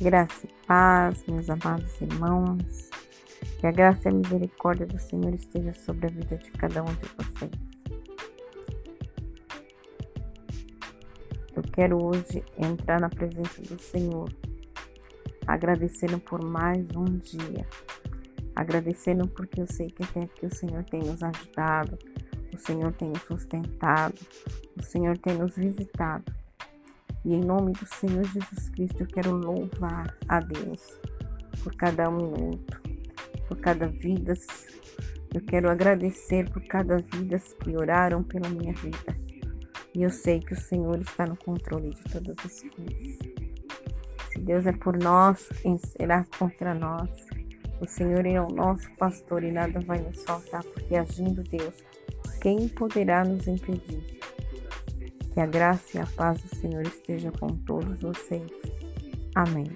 Graça e paz, meus amados irmãos. Que a graça e a misericórdia do Senhor esteja sobre a vida de cada um de vocês. Eu quero hoje entrar na presença do Senhor, agradecendo por mais um dia, agradecendo porque eu sei que até aqui o Senhor tem nos ajudado, o Senhor tem nos sustentado, o Senhor tem nos visitado. E em nome do Senhor Jesus Cristo, eu quero louvar a Deus por cada minuto, por cada vida. Eu quero agradecer por cada vida que oraram pela minha vida. E eu sei que o Senhor está no controle de todas as coisas. Se Deus é por nós, quem será contra nós? O Senhor é o nosso pastor e nada vai nos faltar, porque agindo Deus, quem poderá nos impedir? Que a graça e a paz do Senhor esteja com todos vocês. Amém.